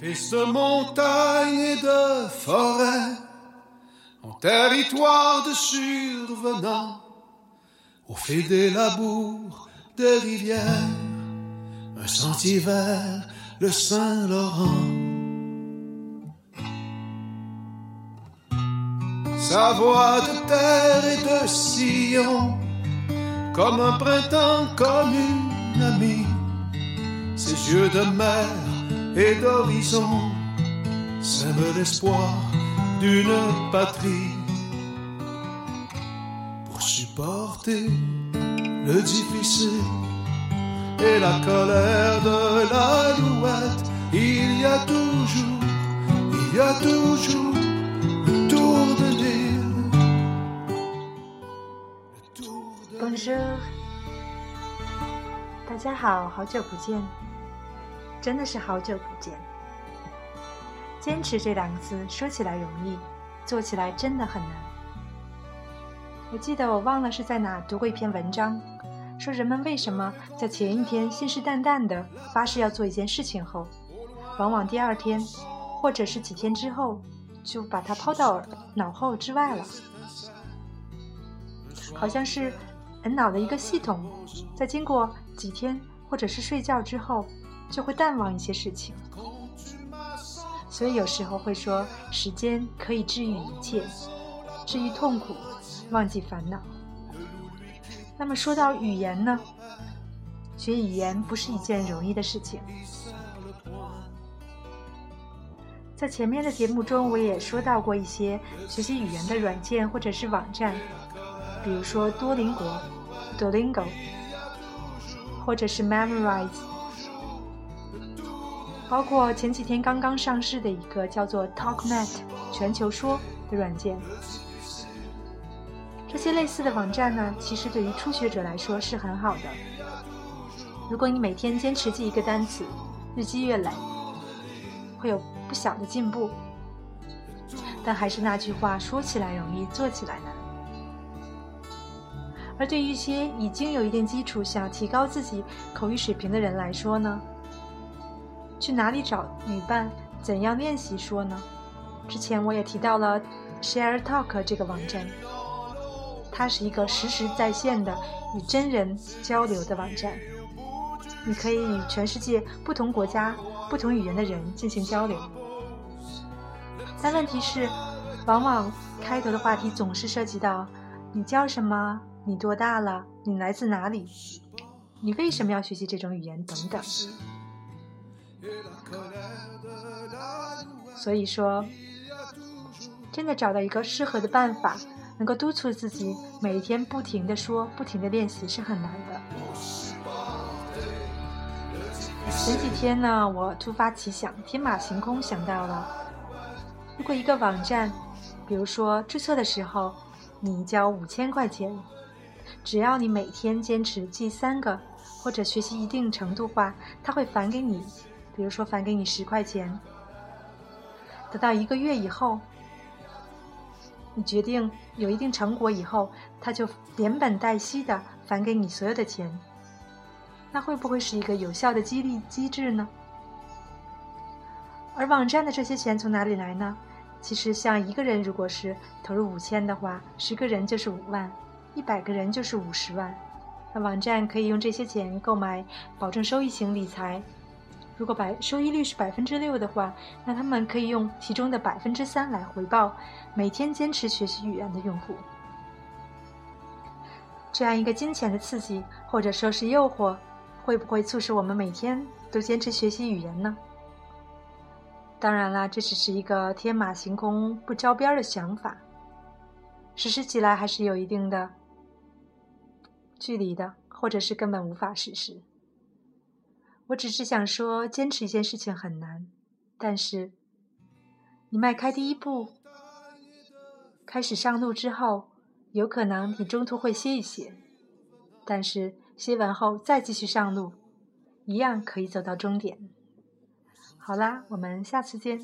Fils de montagne et de forêt, en territoire de survenant, au fait des labours, des rivières, un sentier vers le Saint-Laurent. Sa voix de terre et de sillon, comme un printemps, comme une amie, ses yeux de mer et d'horizon sèment l'espoir d'une patrie pour supporter le difficile et la colère de l'alouette. Il y a toujours, il y a toujours le tour de l'île. le tour de Bonjour，大家好，好久不见， 真的是好久不见。坚持这两个字说起来容易，做起来真的很难。我记得我忘了是在哪读过一篇文章，说人们为什么在前一天信誓旦旦的发誓要做一件事情后，往往第二天或者是几天之后就把它抛到脑后之外了。好像是人脑的一个系统，在经过几天或者是睡觉之后，就会淡忘一些事情。所以有时候会说，时间可以治愈一切，治愈痛苦，忘记烦恼。那么说到语言呢？学语言不是一件容易的事情。在前面的节目中，我也说到过一些学习语言的软件或者是网站，比如说多邻国 （Duolingo） 或者是 Memrise，包括前几天刚刚上市的一个叫做 TalkNet 全球说的软件。这些类似的网站呢，其实对于初学者来说是很好的。如果你每天坚持记一个单词，日积月累，会有不小的进步。但还是那句话，说起来容易，做起来难。而对于一些已经有一定基础、想提高自己口语水平的人来说呢，去哪里找语伴？怎样练习说呢？之前我也提到了 Share Talk 这个网站，它是一个实时在线的与真人交流的网站。你可以与全世界不同国家、不同语言的人进行交流，但问题是，往往开头的话题总是涉及到你叫什么、你多大了、你来自哪里、你为什么要学习这种语言等等。所以说，真的找到一个适合的办法，能够督促自己每天不停的说、不停的练习是很难的。前几天呢，我突发奇想，天马行空想到了，如果一个网站，比如说注册的时候，你交五千块钱，只要你每天坚持记三个，或者学习一定程度话，它会返给你，比如说返给你十块钱。等到一个月以后，你决定有一定成果以后，他就连本带息的返给你所有的钱。那会不会是一个有效的激励机制呢？而网站的这些钱从哪里来呢？其实，像一个人如果是投入五千的话，十个人就是五万，一百个人就是五十万。那网站可以用这些钱购买保证收益型理财。如果百收益率是百分之六的话，那他们可以用其中的百分之三来回报每天坚持学习语言的用户。这样一个金钱的刺激，或者说是诱惑。会不会促使我们每天都坚持学习语言呢？当然啦，这只是一个天马行空、不着边的想法，实施起来还是有一定的距离的，或者是根本无法实施。我只是想说，坚持一件事情很难，但是你迈开第一步，开始上路之后，有可能你中途会歇一歇，但是。歇完后再继续上路，一样可以走到终点。好啦，我们下次见。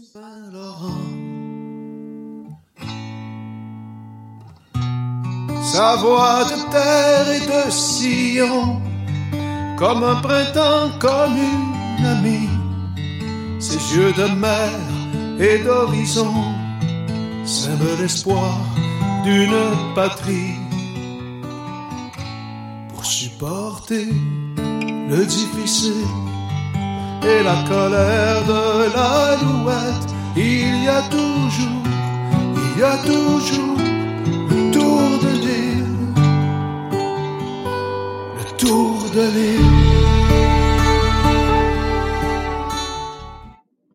Comme un printemps, comme une amie. Ses yeux de mer et d'horizon sèment l'espoir d'une patrie pour supporter le difficile et la colère de l'alouette. Il y a toujours, il y a toujours